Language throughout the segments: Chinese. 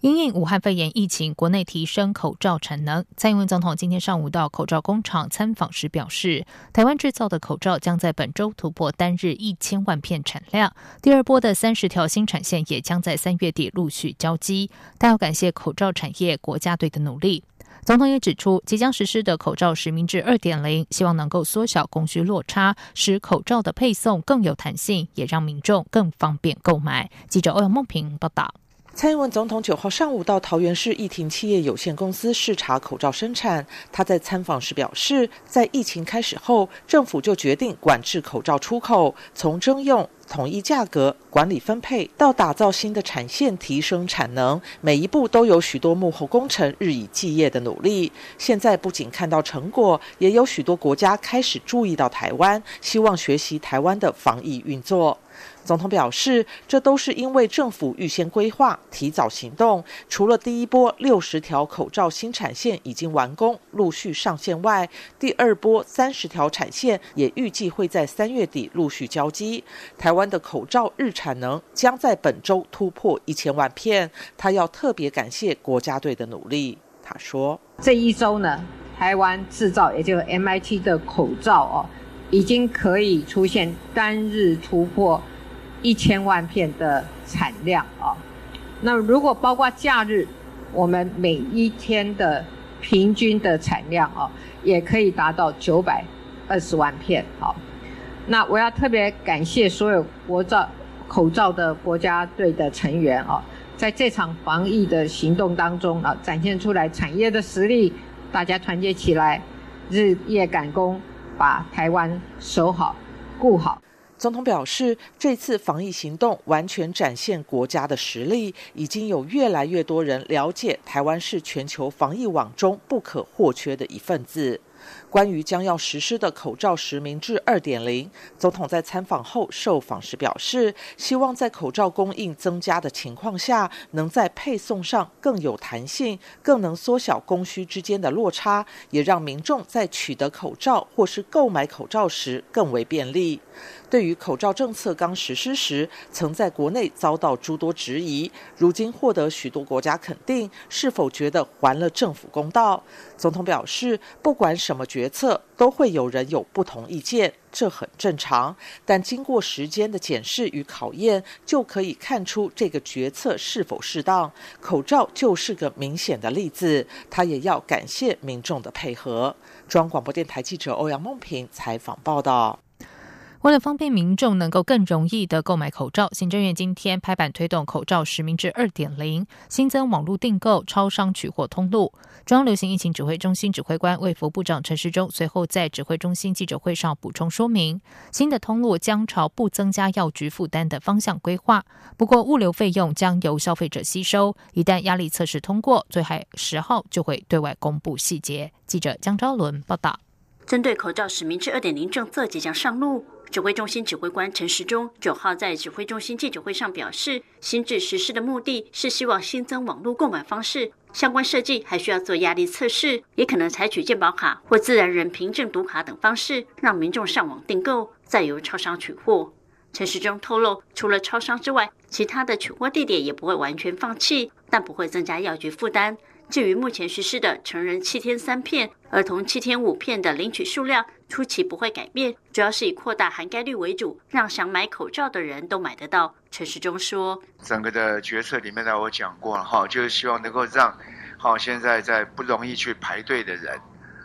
因应武汉肺炎疫情，国内提升口罩产能。蔡英文总统今天上午到口罩工厂参访时表示，台湾制造的口罩将在本周突破单日一千万片产量。第二波的三十条新产线也将在三月底陆续交机。他要感谢口罩产业国家队的努力。总统也指出，即将实施的口罩实名制二点零，希望能够缩小供需落差，使口罩的配送更有弹性，也让民众更方便购买。记者欧阳梦平报道。蔡英文总统九号上午到桃园市义庭企业有限公司视察口罩生产。他在参访时表示，在疫情开始后，政府就决定管制口罩出口，从征用、统一价格、管理分配到打造新的产线、提升产能，每一步都有许多幕后工程日以继夜的努力。现在不仅看到成果，也有许多国家开始注意到台湾，希望学习台湾的防疫运作。总统表示，这都是因为政府预先规划、提早行动。除了第一波六十条口罩新产线已经完工、陆续上线外，第二波三十条产线也预计会在三月底陆续交机。台湾的口罩日产能将在本周突破一千万片。他要特别感谢国家队的努力。他说：“这一周呢，台湾制造，也就是 MIT 的口罩哦，已经可以出现单日突破。”一千万片的产量啊，那如果包括假日，我们每一天的平均的产量啊，也可以达到九百二十万片啊。那我要特别感谢所有国造口罩的国家队的成员啊，在这场防疫的行动当中啊，展现出来产业的实力，大家团结起来，日夜赶工，把台湾守好、顾好。总统表示，这次防疫行动完全展现国家的实力，已经有越来越多人了解台湾是全球防疫网中不可或缺的一份子。关于将要实施的口罩实名制二点零，总统在参访后受访时表示，希望在口罩供应增加的情况下，能在配送上更有弹性，更能缩小供需之间的落差，也让民众在取得口罩或是购买口罩时更为便利。对于口罩政策刚实施时，曾在国内遭到诸多质疑，如今获得许多国家肯定，是否觉得还了政府公道？总统表示，不管什么决决策，都会有人有不同意见，这很正常。但经过时间的检视与考验，就可以看出这个决策是否适当。口罩就是个明显的例子。他也要感谢民众的配合。中央广播电台记者欧阳梦平采访报道。为了方便民众能够更容易的购买口罩，行政院今天拍板推动口罩实名制二点零，新增网络订购、超商取货通路。中央流行疫情指挥中心指挥官卫福部长陈时中随后在指挥中心记者会上补充说明，新的通路将朝不增加药局负担的方向规划。不过物流费用将由消费者吸收，一旦压力测试通过，最快十号就会对外公布细节。记者江昭伦报道。针对口罩实名制二点零政策即将上路。指挥中心指挥官陈时中九号在指挥中心记者会上表示，新制实施的目的是希望新增网络购买方式，相关设计还需要做压力测试，也可能采取健保卡或自然人凭证读卡等方式，让民众上网订购，再由超商取货。陈时中透露，除了超商之外，其他的取货地点也不会完全放弃，但不会增加药局负担。至于目前实施的成人七天三片、儿童七天五片的领取数量，初期不会改变，主要是以扩大涵盖率为主，让想买口罩的人都买得到。陈时中说：“整个的决策里面呢，我讲过了哈，就是希望能够让，好现在在不容易去排队的人，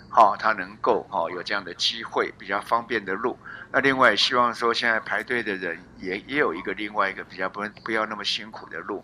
好他能够哈有这样的机会，比较方便的路。那另外希望说现在排队的人也也有一个另外一个比较不不要那么辛苦的路。”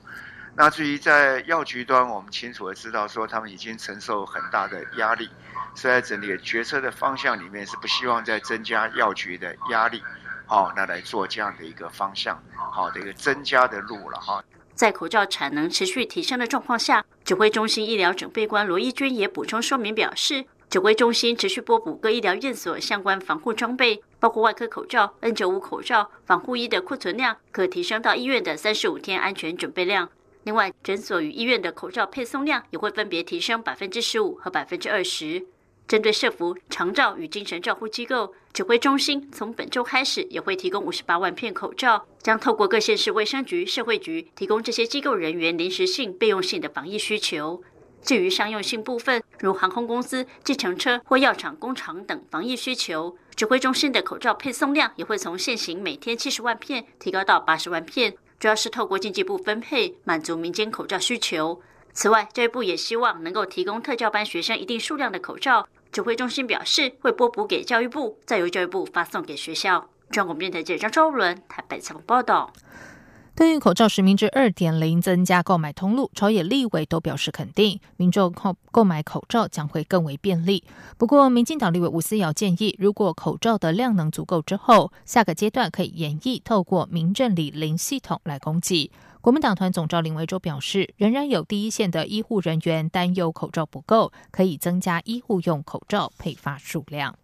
那至于在药局端，我们清楚的知道说，他们已经承受很大的压力，所以在整体决策的方向里面是不希望再增加药局的压力，好，那来做这样的一个方向，好的一个增加的路了哈。在口罩产能持续提升的状况下，指挥中心医疗准备官罗义军也补充说明表示，指挥中心持续拨补各医疗院所相关防护装备，包括外科口罩、N95 口罩、防护衣的库存量，可提升到医院的三十五天安全准备量。另外，诊所与医院的口罩配送量也会分别提升百分之十五和百分之二十。针对社服、长照与精神照护机构，指挥中心从本周开始也会提供五十八万片口罩，将透过各县市卫生局、社会局提供这些机构人员临时性、备用性的防疫需求。至于商用性部分，如航空公司、计程车或药厂、工厂等防疫需求，指挥中心的口罩配送量也会从现行每天七十万片提高到八十万片，主要是透过经济部分配，满足民间口罩需求。此外，教育部也希望能够提供特教班学生一定数量的口罩，指挥中心表示会拨补给教育部，再由教育部发送给学校。中国电台记者张周伦台北采访报道。对于口罩实名制二点零增加购买通路，朝野立委都表示肯定，民众购购买口罩将会更为便利。不过，民进党立委吴思瑶建议，如果口罩的量能足够之后，下个阶段可以演绎透过民政里零系统来供给。国民党团总召林维洲表示，仍然有第一线的医护人员担忧口罩不够，可以增加医护用口罩配发数量。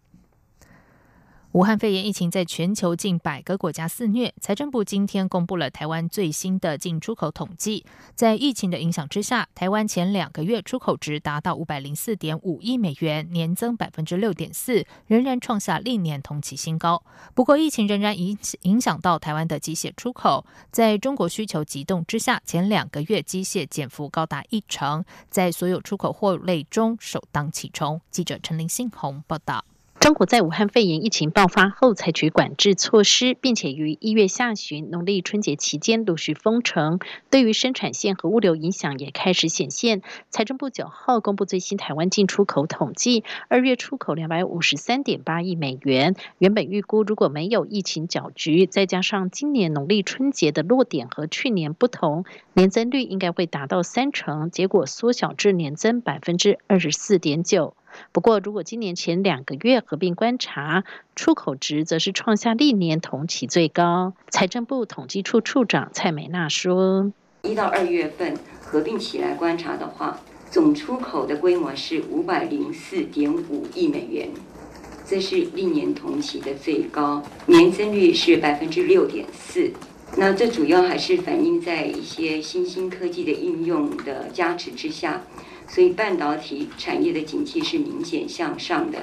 武汉肺炎疫情在全球近百个国家肆虐。财政部今天公布了台湾最新的进出口统计，在疫情的影响之下，台湾前两个月出口值达到五百零四点五亿美元，年增百分之六点四，仍然创下历年同期新高。不过，疫情仍然影影响到台湾的机械出口，在中国需求急动之下，前两个月机械减幅高达一成，在所有出口货类中首当其冲。记者陈林信宏报道。中国在武汉肺炎疫情爆发后采取管制措施，并且于一月下旬农历春节期间陆续封城，对于生产线和物流影响也开始显现。财政部九号公布最新台湾进出口统计，二月出口两百五十三点八亿美元，原本预估如果没有疫情搅局，再加上今年农历春节的落点和去年不同，年增率应该会达到三成，结果缩小至年增百分之二十四点九。不过，如果今年前两个月合并观察，出口值则是创下历年同期最高。财政部统计处处长蔡美娜说：“一到二月份合并起来观察的话，总出口的规模是五百零四点五亿美元，这是历年同期的最高，年增率是百分之六点四。那这主要还是反映在一些新兴科技的应用的加持之下。”所以半导体产业的景气是明显向上的。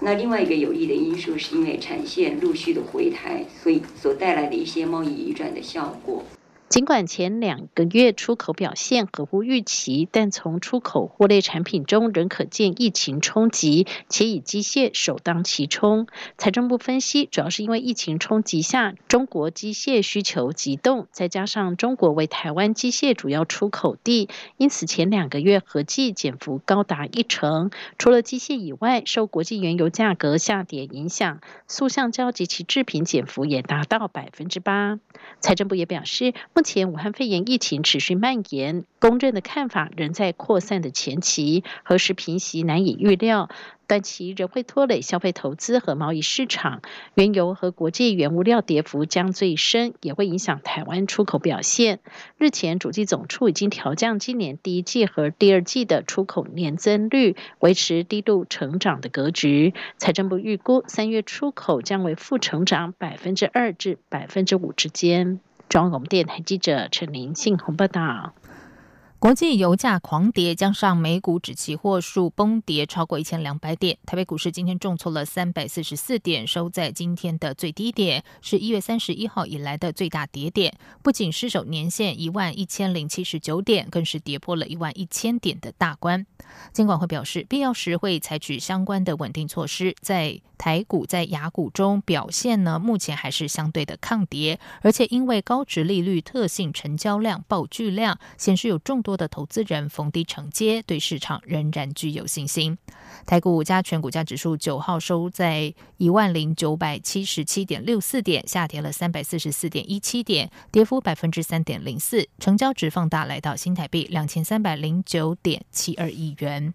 那另外一个有利的因素，是因为产线陆续的回台，所以所带来的一些贸易移转的效果。尽管前两个月出口表现合乎预期，但从出口货类产品中仍可见疫情冲击，且以机械首当其冲。财政部分析，主要是因为疫情冲击下，中国机械需求急动，再加上中国为台湾机械主要出口地，因此前两个月合计减幅高达一成。除了机械以外，受国际原油价格下跌影响，塑橡胶及其制品减幅也达到百分之八。财政部也表示。目前武汉肺炎疫情持续蔓延，公认的看法仍在扩散的前期，何时平息难以预料。短期仍会拖累消费、投资和贸易市场，原油和国际原物料跌幅将最深，也会影响台湾出口表现。日前，主计总处已经调降今年第一季和第二季的出口年增率，维持低度成长的格局。财政部预估三月出口将为负成长百分之二至百分之五之间。中央广播电台记者陈林信鸿报道。国际油价狂跌，加上美股指期货数崩跌超过一千两百点，台北股市今天重挫了三百四十四点，收在今天的最低点，是一月三十一号以来的最大跌点。不仅失守年线一万一千零七十九点，更是跌破了一万一千点的大关。监管会表示，必要时会采取相关的稳定措施。在台股在雅股中表现呢，目前还是相对的抗跌，而且因为高值利率特性，成交量爆巨量，显示有众多。多的投资人逢低承接，对市场仍然具有信心。台股五家全股价指数九号收在一万零九百七十七点六四点，下跌了三百四十四点一七点，跌幅百分之三点零四，成交值放大来到新台币两千三百零九点七二亿元。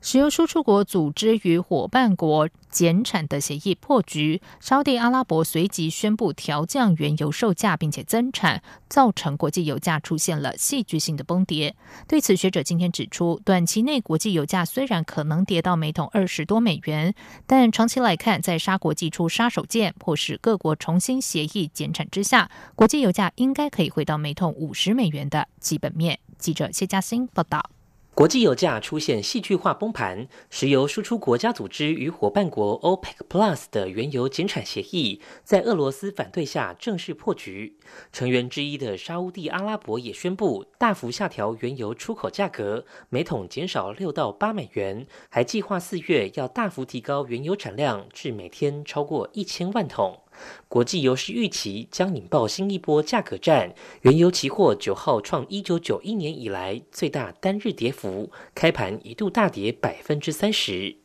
石油输出国组织与伙伴国减产的协议破局，沙地阿拉伯随即宣布调降原油售价，并且增产，造成国际油价出现了戏剧性的崩跌。对此，学者今天指出，短期内国际油价虽然可能跌到每桶二十多美元，但长期来看，在沙国祭出杀手锏，迫使各国重新协议减产之下，国际油价应该可以回到每桶五十美元的基本面。记者谢嘉欣报道。国际油价出现戏剧化崩盘，石油输出国家组织与伙伴国 OPEC Plus 的原油减产协议在俄罗斯反对下正式破局。成员之一的沙地阿拉伯也宣布大幅下调原油出口价格，每桶减少六到八美元，还计划四月要大幅提高原油产量至每天超过一千万桶。国际油市预期将引爆新一波价格战，原油期货九号创一九九一年以来最大单日跌幅，开盘一度大跌百分之三十。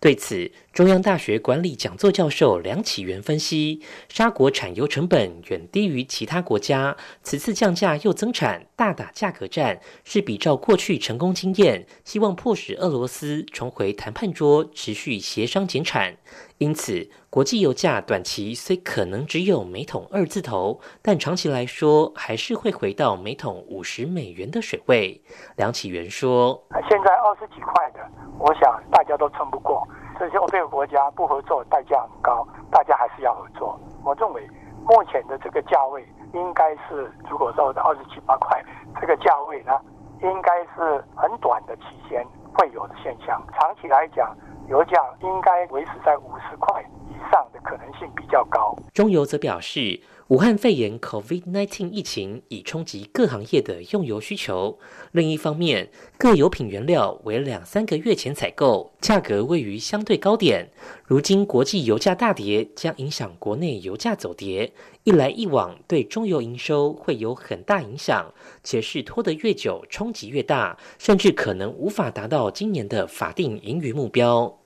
对此，中央大学管理讲座教授梁启元分析，沙国产油成本远低于其他国家，此次降价又增产，大打价格战，是比照过去成功经验，希望迫使俄罗斯重回谈判桌，持续协商减产。因此，国际油价短期虽可能只有每桶二字头，但长期来说还是会回到每桶五十美元的水位。梁启元说：“现在二十几块的，我想大家都撑不过。这些欧佩克国家不合作，代价很高，大家还是要合作。我认为目前的这个价位应该是，如果说二十七八块这个价位呢，应该是很短的期间会有的现象。长期来讲。”油价应该维持在五十块以上的可能性比较高。中油则表示。武汉肺炎 （COVID-19） 疫情已冲击各行业的用油需求。另一方面，各油品原料为两三个月前采购，价格位于相对高点。如今国际油价大跌，将影响国内油价走跌。一来一往，对中油营收会有很大影响，且是拖得越久，冲击越大，甚至可能无法达到今年的法定盈余目标。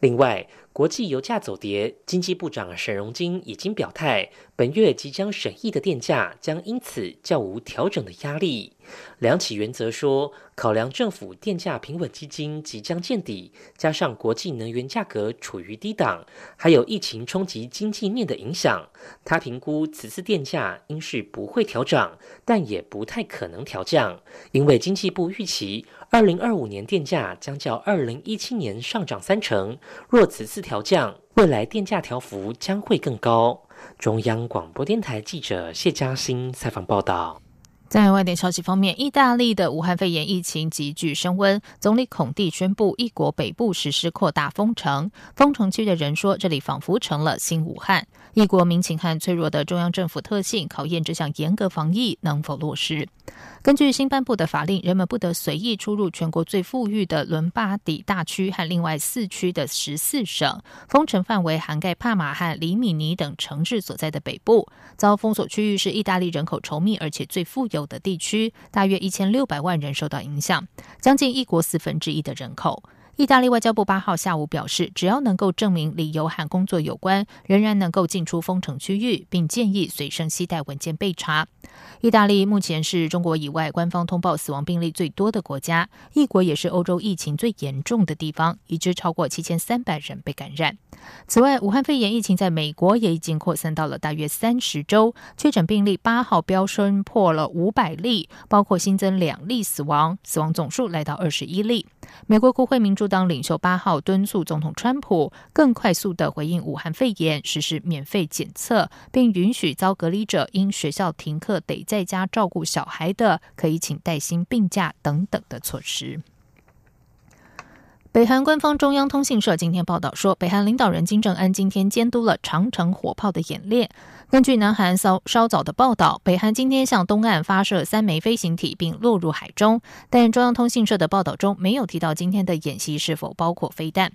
另外，国际油价走跌，经济部长沈荣金已经表态，本月即将审议的电价将因此较无调整的压力。梁启元则说，考量政府电价平稳基金即将见底，加上国际能源价格处于低档，还有疫情冲击经济面的影响，他评估此次电价应是不会调涨，但也不太可能调降，因为经济部预期。二零二五年电价将较二零一七年上涨三成，若此次调降，未来电价调幅将会更高。中央广播电台记者谢嘉欣采访报道。在外电消息方面，意大利的武汉肺炎疫情急剧升温，总理孔蒂宣布，一国北部实施扩大封城。封城区的人说，这里仿佛成了新武汉。一国民情和脆弱的中央政府特性，考验这项严格防疫能否落实。根据新颁布的法令，人们不得随意出入全国最富裕的伦巴底大区和另外四区的十四省。封城范围涵盖帕马和里米尼等城市所在的北部。遭封锁区域是意大利人口稠密而且最富有的地区，大约一千六百万人受到影响，将近一国四分之一的人口。意大利外交部八号下午表示，只要能够证明理由和工作有关，仍然能够进出封城区域，并建议随身携带文件备查。意大利目前是中国以外官方通报死亡病例最多的国家，异国也是欧洲疫情最严重的地方，已知超过七千三百人被感染。此外，武汉肺炎疫情在美国也已经扩散到了大约三十州，确诊病例八号飙升破了五百例，包括新增两例死亡，死亡总数来到二十一例。美国国会民主当领袖八号敦促总统川普更快速的回应武汉肺炎，实施免费检测，并允许遭隔离者因学校停课得在家照顾小孩的，可以请带薪病假等等的措施。北韩官方中央通信社今天报道说，北韩领导人金正恩今天监督了长城火炮的演练。根据南韩稍稍早的报道，北韩今天向东岸发射三枚飞行体，并落入海中。但中央通信社的报道中没有提到今天的演习是否包括飞弹。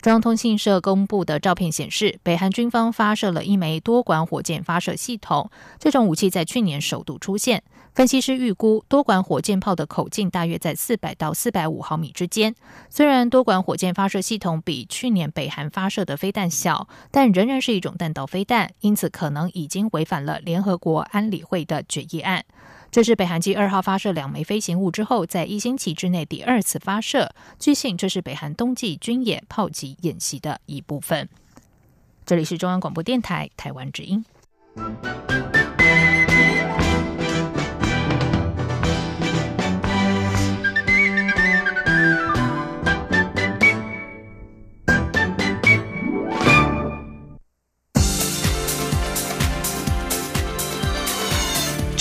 中央通信社公布的照片显示，北韩军方发射了一枚多管火箭发射系统。这种武器在去年首度出现。分析师预估，多管火箭炮的口径大约在四百到四百五毫米之间。虽然多管火箭发射系统比去年北韩发射的飞弹小，但仍然是一种弹道飞弹，因此可能已经违反了联合国安理会的决议案。这是北韩继二号发射两枚飞行物之后，在一星期之内第二次发射。据信，这是北韩冬季军演炮击演习的一部分。这里是中央广播电台台湾之音。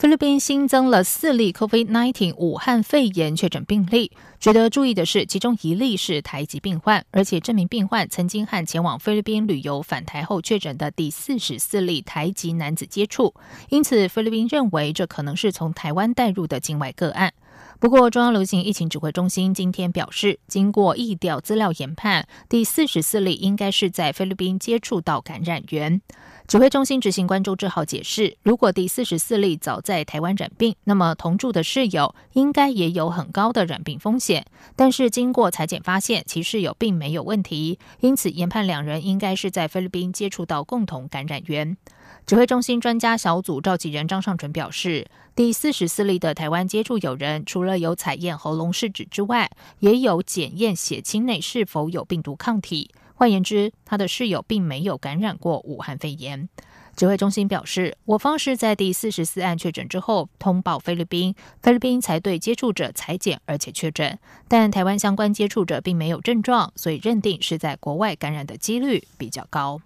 菲律宾新增了四例 COVID-19 武汉肺炎确诊病例。值得注意的是，其中一例是台籍病患，而且这名病患曾经和前往菲律宾旅游返台后确诊的第四十四例台籍男子接触，因此菲律宾认为这可能是从台湾带入的境外个案。不过，中央流行疫情指挥中心今天表示，经过疫调资料研判，第四十四例应该是在菲律宾接触到感染源。指挥中心执行官周志浩解释，如果第四十四例早在台湾染病，那么同住的室友应该也有很高的染病风险。但是经过裁剪发现，其室友并没有问题，因此研判两人应该是在菲律宾接触到共同感染源。指挥中心专家小组召集人张尚淳表示，第四十四例的台湾接触友人，除了有采验喉咙试纸之外，也有检验血清内是否有病毒抗体。换言之，他的室友并没有感染过武汉肺炎。指挥中心表示，我方是在第四十四案确诊之后通报菲律宾，菲律宾才对接触者裁剪而且确诊。但台湾相关接触者并没有症状，所以认定是在国外感染的几率比较高。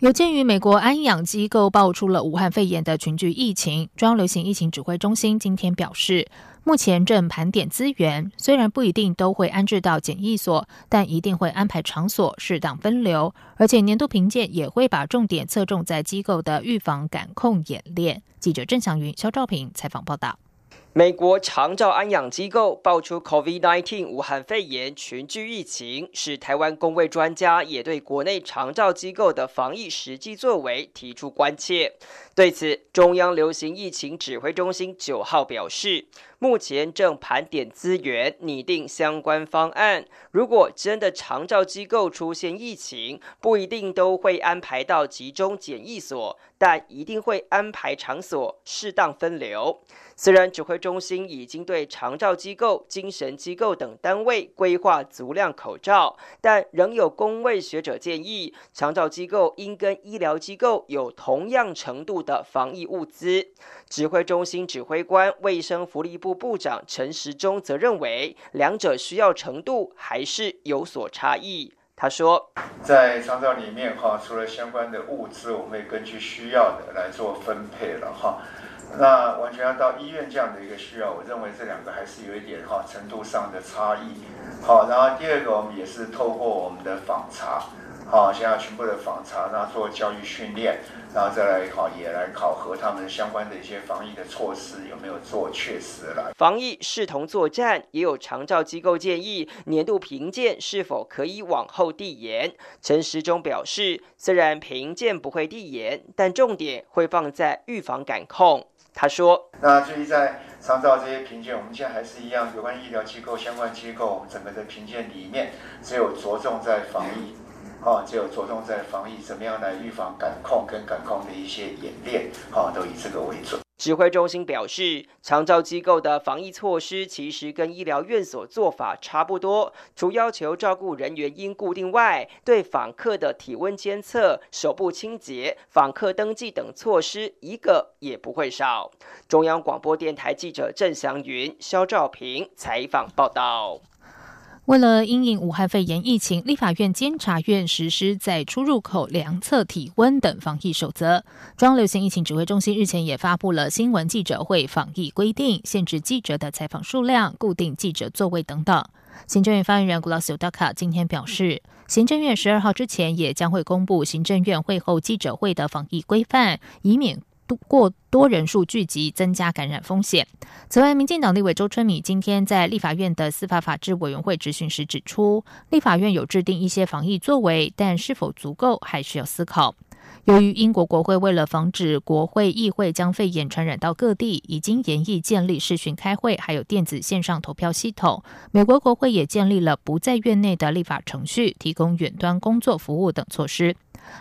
有鉴于美国安养机构爆出了武汉肺炎的群聚疫情，中央流行疫情指挥中心今天表示，目前正盘点资源，虽然不一定都会安置到检疫所，但一定会安排场所适当分流，而且年度评鉴也会把重点侧重在机构的预防感控演练。记者郑祥云、肖兆平采访报道。美国长照安养机构爆出 COVID-19 武汉肺炎群聚疫情，使台湾公卫专家也对国内长照机构的防疫实际作为提出关切。对此，中央流行疫情指挥中心九号表示，目前正盘点资源，拟定相关方案。如果真的长照机构出现疫情，不一定都会安排到集中检疫所，但一定会安排场所适当分流。虽然指挥中心已经对长照机构、精神机构等单位规划足量口罩，但仍有公卫学者建议，长照机构应跟医疗机构有同样程度的防疫物资。指挥中心指挥官、卫生福利部部长陈时中则认为，两者需要程度还是有所差异。他说，在长照里面哈，除了相关的物资，我们会根据需要的来做分配了哈。那完全要到医院这样的一个需要，我认为这两个还是有一点哈程度上的差异。好，然后第二个我们也是透过我们的访查，好，先要全部的访查，然后做教育训练，然后再来好也来考核他们相关的一些防疫的措施有没有做确实了。防疫视同作战，也有长照机构建议年度评鉴是否可以往后递延。陈时中表示，虽然评鉴不会递延，但重点会放在预防感控。他说：“那至于在长照这些评鉴，我们现在还是一样，有关医疗机构、相关机构整个的评鉴里面，只有着重在防疫，啊，只有着重在防疫，怎么样来预防感控跟感控的一些演练，啊，都以这个为准。”指挥中心表示，长照机构的防疫措施其实跟医疗院所做法差不多，除要求照顾人员应固定外，对访客的体温监测、手部清洁、访客登记等措施一个也不会少。中央广播电台记者郑祥云、肖兆平采访报道。为了因应武汉肺炎疫情，立法院监察院实施在出入口量测体温等防疫守则。中央流行疫情指挥中心日前也发布了新闻记者会防疫规定，限制记者的采访数量、固定记者座位等等。行政院发言人古拉斯尤达卡今天表示，行政院十二号之前也将会公布行政院会后记者会的防疫规范，以免。过多人数聚集，增加感染风险。此外，民进党立委周春米今天在立法院的司法法制委员会质询时指出，立法院有制定一些防疫作为，但是否足够还需要思考。由于英国国会为了防止国会议会将肺炎传染到各地，已经研议建立视讯开会，还有电子线上投票系统。美国国会也建立了不在院内的立法程序，提供远端工作服务等措施。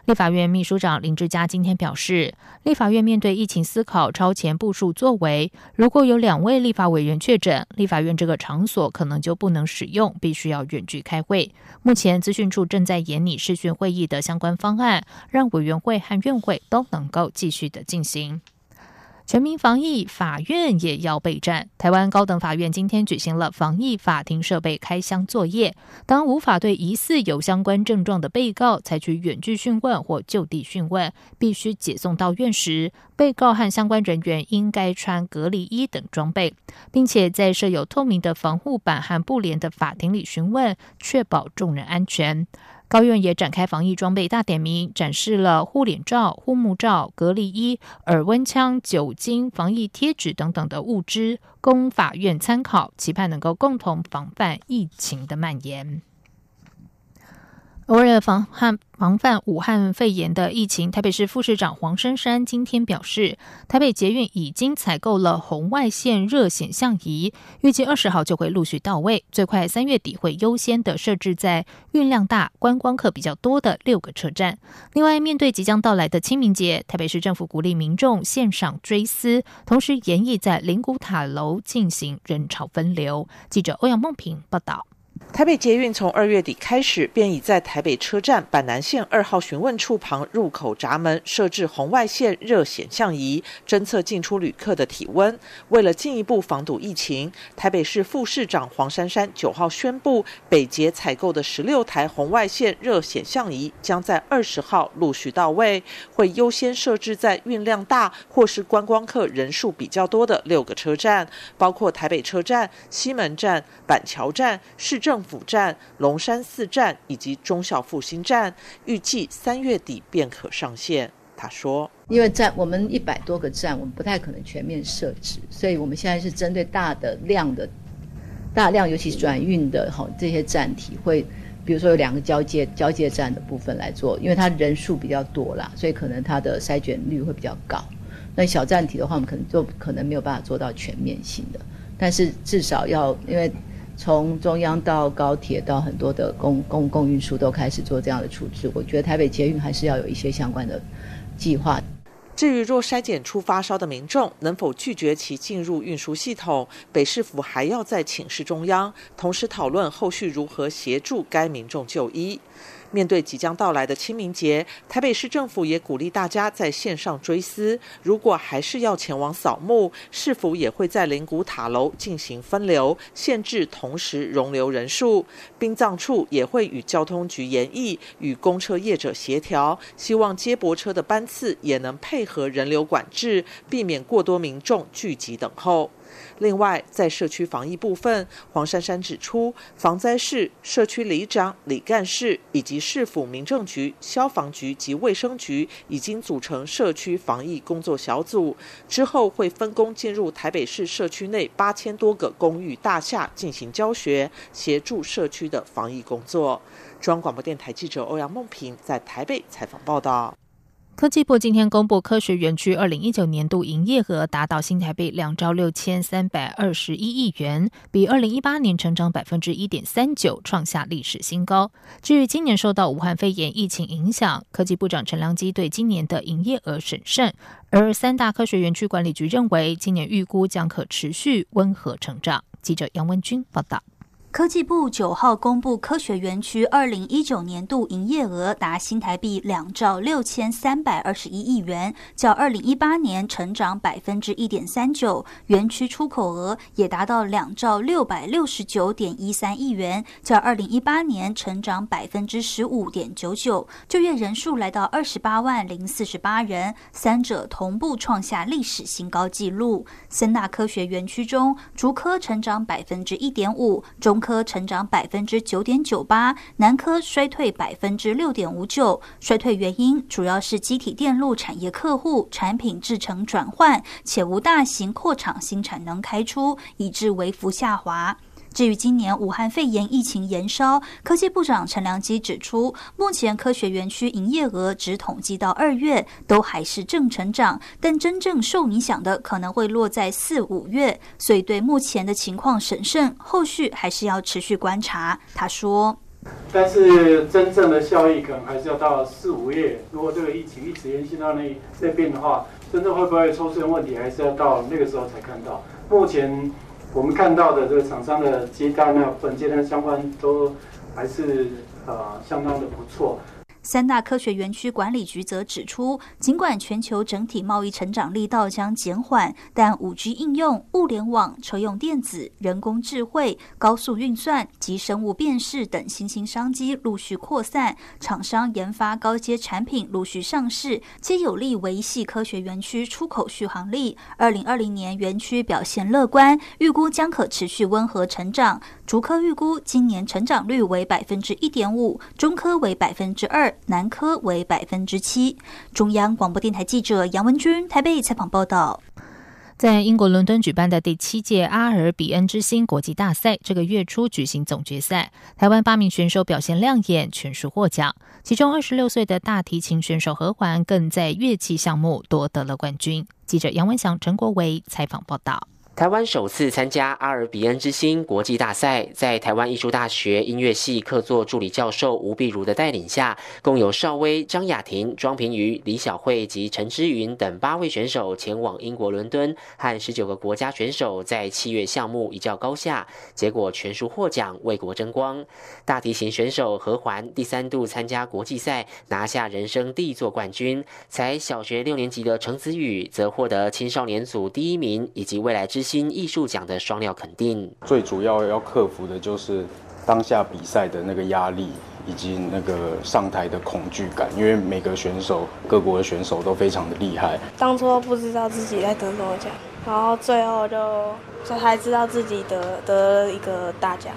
立法院秘书长林志嘉今天表示，立法院面对疫情思考超前部署作为，如果有两位立法委员确诊，立法院这个场所可能就不能使用，必须要远距开会。目前资讯处正在研拟视讯会议的相关方案，让委员会和院会都能够继续的进行。全民防疫，法院也要备战。台湾高等法院今天举行了防疫法庭设备开箱作业。当无法对疑似有相关症状的被告采取远距讯问或就地讯问，必须解送到院时，被告和相关人员应该穿隔离衣等装备，并且在设有透明的防护板和布帘的法庭里询问，确保众人安全。高院也展开防疫装备大点名，展示了护脸罩、护目罩、隔离衣、耳温枪、酒精、防疫贴纸等等的物资，供法院参考，期盼能够共同防范疫情的蔓延。为了防汉防范武汉肺炎的疫情，台北市副市长黄珊珊今天表示，台北捷运已经采购了红外线热显像仪，预计二十号就会陆续到位，最快三月底会优先的设置在运量大、观光客比较多的六个车站。另外，面对即将到来的清明节，台北市政府鼓励民众线上追思，同时严议在灵谷塔楼进行人潮分流。记者欧阳梦平报道。台北捷运从二月底开始，便已在台北车站板南线二号询问处旁入口闸门设置红外线热显像仪，侦测进出旅客的体温。为了进一步防堵疫情，台北市副市长黄珊珊九号宣布，北捷采购的十六台红外线热显像仪将在二十号陆续到位，会优先设置在运量大或是观光客人数比较多的六个车站，包括台北车站、西门站、板桥站、市政。政府站、龙山寺站以及中小复兴站，预计三月底便可上线。他说：“因为站我们一百多个站，我们不太可能全面设置，所以我们现在是针对大的量的、大量，尤其转运的哈这些站体，会比如说有两个交界交界站的部分来做，因为它人数比较多啦，所以可能它的筛选率会比较高。那小站体的话，我们可能就可能没有办法做到全面性的，但是至少要因为。”从中央到高铁到很多的公公共运输都开始做这样的处置，我觉得台北捷运还是要有一些相关的计划。至于若筛检出发烧的民众，能否拒绝其进入运输系统，北市府还要再请示中央，同时讨论后续如何协助该民众就医。面对即将到来的清明节，台北市政府也鼓励大家在线上追思。如果还是要前往扫墓，是否也会在灵谷塔楼进行分流，限制同时容留人数？殡葬处也会与交通局研议，与公车业者协调，希望接驳车的班次也能配合人流管制，避免过多民众聚集等候。另外，在社区防疫部分，黄珊珊指出，防灾市社区里长、里干事以及市府民政局、消防局及卫生局已经组成社区防疫工作小组，之后会分工进入台北市社区内八千多个公寓大厦进行教学，协助社区的防疫工作。中央广播电台记者欧阳梦平在台北采访报道。科技部今天公布，科学园区二零一九年度营业额达到新台币两兆六千三百二十一亿元，比二零一八年成长百分之一点三九，创下历史新高。至于今年受到武汉肺炎疫情影响，科技部长陈良基对今年的营业额审慎，而三大科学园区管理局认为，今年预估将可持续温和成长。记者杨文军报道。科技部九号公布，科学园区二零一九年度营业额达新台币两兆六千三百二十一亿元，较二零一八年成长百分之一点三九。园区出口额也达到两兆六百六十九点一三亿元，较二零一八年成长百分之十五点九九。就业人数来到二十八万零四十八人，三者同步创下历史新高纪录。森大科学园区中，竹科成长百分之一点五，中科科成长百分之九点九八，南科衰退百分之六点五九。衰退原因主要是机体电路产业客户产品制成转换，且无大型扩厂新产能开出，以致微幅下滑。至于今年武汉肺炎疫情延烧，科技部长陈良基指出，目前科学园区营业额只统计到二月，都还是正成长，但真正受影响的可能会落在四五月，所以对目前的情况审慎，后续还是要持续观察。他说。但是真正的效益可能还是要到四五月。如果这个疫情一直延续到那那边的话，真正会不会出现问题，还是要到那个时候才看到。目前我们看到的这个厂商的接单啊，本接单相关都还是呃相当的不错。三大科学园区管理局则指出，尽管全球整体贸易成长力道将减缓，但五 G 应用、物联网、车用电子、人工智慧、高速运算及生物辨识等新兴商机陆续扩散，厂商研发高阶产品陆续上市，皆有利维系科学园区出口续航力。二零二零年园区表现乐观，预估将可持续温和成长。竹科预估今年成长率为百分之一点五，中科为百分之二。南科为百分之七。中央广播电台记者杨文君台北采访报道，在英国伦敦举办的第七届阿尔比恩之星国际大赛，这个月初举行总决赛，台湾八名选手表现亮眼，全数获奖。其中二十六岁的大提琴选手何环更在乐器项目夺得了冠军。记者杨文祥、陈国维采访报道。台湾首次参加阿尔比恩之星国际大赛，在台湾艺术大学音乐系客座助理教授吴碧如的带领下，共有邵威、张雅婷、庄平瑜、李小慧及陈之云等八位选手前往英国伦敦，和十九个国家选手在器乐项目一较高下，结果全数获奖，为国争光。大提琴选手何环第三度参加国际赛，拿下人生第一座冠军。才小学六年级的程子宇则获得青少年组第一名，以及未来之。新艺术奖的双料肯定，最主要要克服的就是当下比赛的那个压力，以及那个上台的恐惧感。因为每个选手，各国的选手都非常的厉害。当初不知道自己在得什么奖，然后最后就才知道自己得得了一个大奖，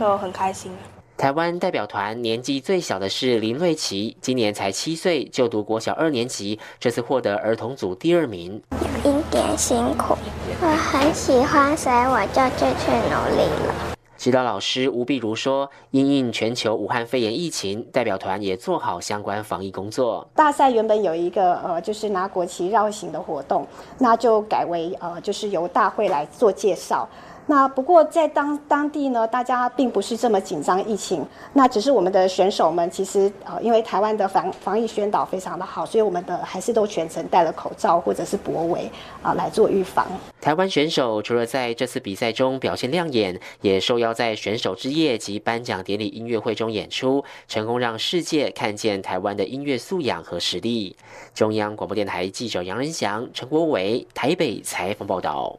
就很开心。台湾代表团年纪最小的是林瑞琪，今年才七岁，就读国小二年级，这次获得儿童组第二名。有一点辛苦，我很喜欢，所以我就继续努力了。指导老师吴碧如说：“因应全球武汉肺炎疫情，代表团也做好相关防疫工作。大赛原本有一个呃，就是拿国旗绕行的活动，那就改为呃，就是由大会来做介绍。”那不过在当当地呢，大家并不是这么紧张疫情，那只是我们的选手们其实呃，因为台湾的防防疫宣导非常的好，所以我们的还是都全程戴了口罩或者是脖围啊来做预防。台湾选手除了在这次比赛中表现亮眼，也受邀在选手之夜及颁奖典礼音乐会中演出，成功让世界看见台湾的音乐素养和实力。中央广播电台记者杨仁祥、陈国伟台北采访报道。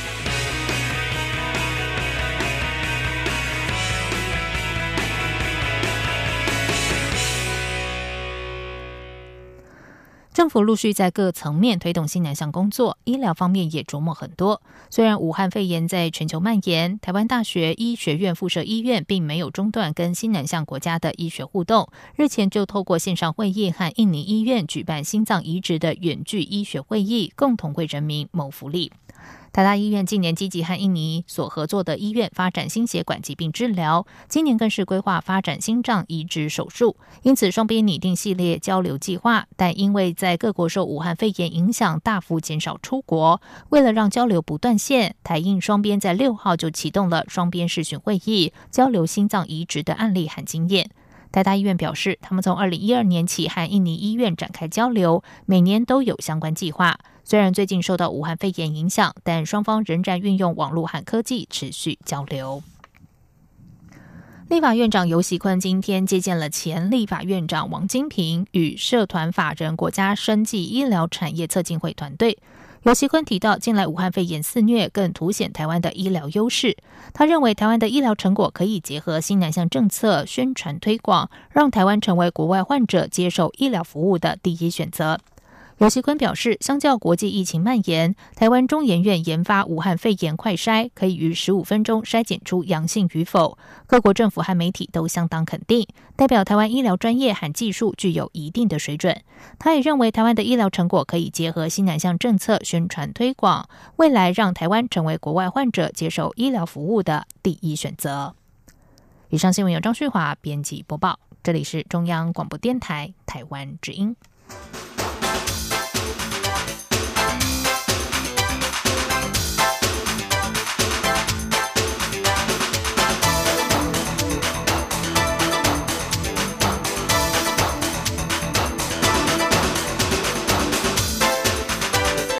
政府陆续在各层面推动新南向工作，医疗方面也琢磨很多。虽然武汉肺炎在全球蔓延，台湾大学医学院附设医院并没有中断跟新南向国家的医学互动，日前就透过线上会议和印尼医院举办心脏移植的远距医学会议，共同为人民谋福利。台大医院近年积极和印尼所合作的医院发展心血管疾病治疗，今年更是规划发展心脏移植手术，因此双边拟定系列交流计划。但因为在各国受武汉肺炎影响，大幅减少出国，为了让交流不断线，台印双边在六号就启动了双边视讯会议，交流心脏移植的案例和经验。台大医院表示，他们从二零一二年起和印尼医院展开交流，每年都有相关计划。虽然最近受到武汉肺炎影响，但双方仍然运用网络和科技持续交流。立法院长游锡坤今天接见了前立法院长王金平与社团法人国家生技医疗产业策进会团队。罗锡坤提到，近来武汉肺炎肆虐，更凸显台湾的医疗优势。他认为，台湾的医疗成果可以结合新南向政策宣传推广，让台湾成为国外患者接受医疗服务的第一选择。罗锡坤表示，相较国际疫情蔓延，台湾中研院研发武汉肺炎快筛可以于十五分钟筛检出阳性与否。各国政府和媒体都相当肯定，代表台湾医疗专业和技术具有一定的水准。他也认为，台湾的医疗成果可以结合新南向政策宣传推广，未来让台湾成为国外患者接受医疗服务的第一选择。以上新闻由张旭华编辑播报，这里是中央广播电台台湾之音。